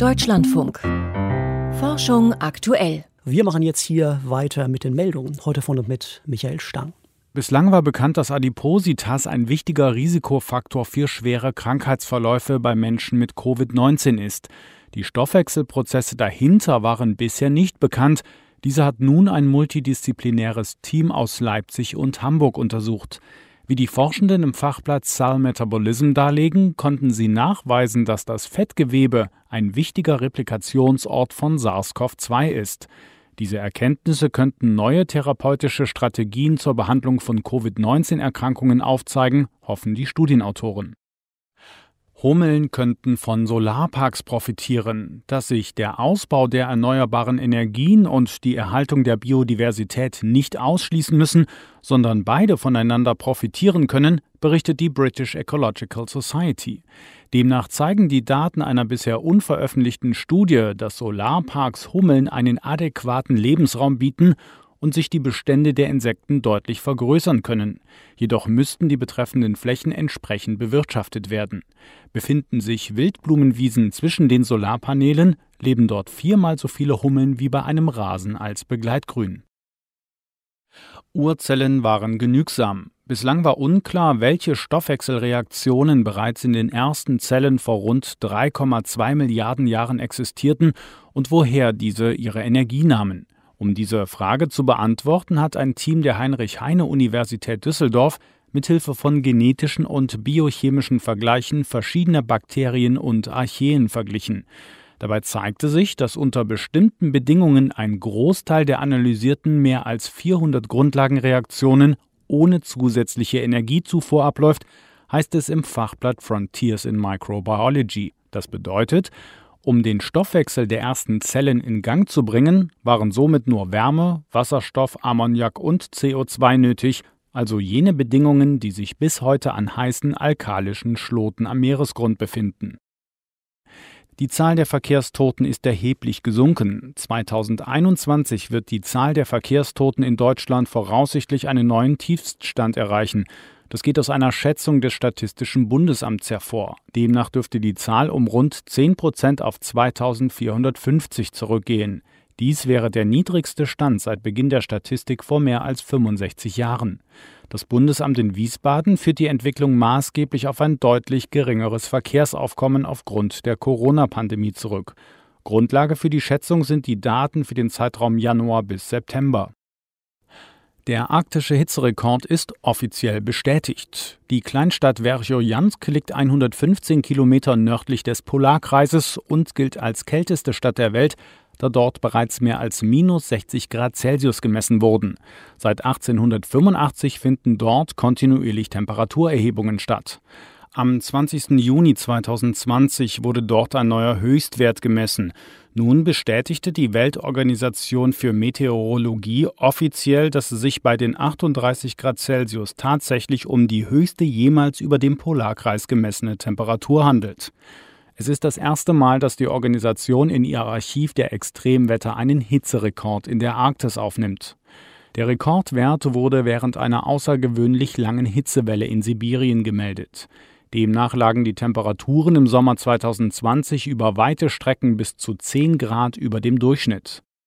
Deutschlandfunk. Forschung aktuell. Wir machen jetzt hier weiter mit den Meldungen. Heute von und mit Michael Stang. Bislang war bekannt, dass Adipositas ein wichtiger Risikofaktor für schwere Krankheitsverläufe bei Menschen mit Covid-19 ist. Die Stoffwechselprozesse dahinter waren bisher nicht bekannt. Diese hat nun ein multidisziplinäres Team aus Leipzig und Hamburg untersucht. Wie die Forschenden im Fachblatt Cell Metabolism darlegen, konnten sie nachweisen, dass das Fettgewebe ein wichtiger Replikationsort von SARS-CoV-2 ist. Diese Erkenntnisse könnten neue therapeutische Strategien zur Behandlung von Covid-19-Erkrankungen aufzeigen, hoffen die Studienautoren. Hummeln könnten von Solarparks profitieren. Dass sich der Ausbau der erneuerbaren Energien und die Erhaltung der Biodiversität nicht ausschließen müssen, sondern beide voneinander profitieren können, berichtet die British Ecological Society. Demnach zeigen die Daten einer bisher unveröffentlichten Studie, dass Solarparks Hummeln einen adäquaten Lebensraum bieten und sich die Bestände der Insekten deutlich vergrößern können. Jedoch müssten die betreffenden Flächen entsprechend bewirtschaftet werden. Befinden sich Wildblumenwiesen zwischen den Solarpanelen, leben dort viermal so viele Hummeln wie bei einem Rasen als Begleitgrün. Urzellen waren genügsam. Bislang war unklar, welche Stoffwechselreaktionen bereits in den ersten Zellen vor rund 3,2 Milliarden Jahren existierten und woher diese ihre Energie nahmen. Um diese Frage zu beantworten, hat ein Team der Heinrich-Heine-Universität Düsseldorf mithilfe von genetischen und biochemischen Vergleichen verschiedener Bakterien und Archeen verglichen. Dabei zeigte sich, dass unter bestimmten Bedingungen ein Großteil der analysierten mehr als 400 Grundlagenreaktionen ohne zusätzliche Energiezufuhr abläuft, heißt es im Fachblatt Frontiers in Microbiology. Das bedeutet, um den Stoffwechsel der ersten Zellen in Gang zu bringen, waren somit nur Wärme, Wasserstoff, Ammoniak und CO2 nötig, also jene Bedingungen, die sich bis heute an heißen alkalischen Schloten am Meeresgrund befinden. Die Zahl der Verkehrstoten ist erheblich gesunken. 2021 wird die Zahl der Verkehrstoten in Deutschland voraussichtlich einen neuen Tiefststand erreichen. Das geht aus einer Schätzung des Statistischen Bundesamts hervor. Demnach dürfte die Zahl um rund 10 Prozent auf 2450 zurückgehen. Dies wäre der niedrigste Stand seit Beginn der Statistik vor mehr als 65 Jahren. Das Bundesamt in Wiesbaden führt die Entwicklung maßgeblich auf ein deutlich geringeres Verkehrsaufkommen aufgrund der Corona-Pandemie zurück. Grundlage für die Schätzung sind die Daten für den Zeitraum Januar bis September. Der arktische Hitzerekord ist offiziell bestätigt. Die Kleinstadt Verchojansk liegt 115 Kilometer nördlich des Polarkreises und gilt als kälteste Stadt der Welt, da dort bereits mehr als minus 60 Grad Celsius gemessen wurden. Seit 1885 finden dort kontinuierlich Temperaturerhebungen statt. Am 20. Juni 2020 wurde dort ein neuer Höchstwert gemessen. Nun bestätigte die Weltorganisation für Meteorologie offiziell, dass es sich bei den 38 Grad Celsius tatsächlich um die höchste jemals über dem Polarkreis gemessene Temperatur handelt. Es ist das erste Mal, dass die Organisation in ihr Archiv der Extremwetter einen Hitzerekord in der Arktis aufnimmt. Der Rekordwert wurde während einer außergewöhnlich langen Hitzewelle in Sibirien gemeldet. Demnach lagen die Temperaturen im Sommer 2020 über weite Strecken bis zu 10 Grad über dem Durchschnitt.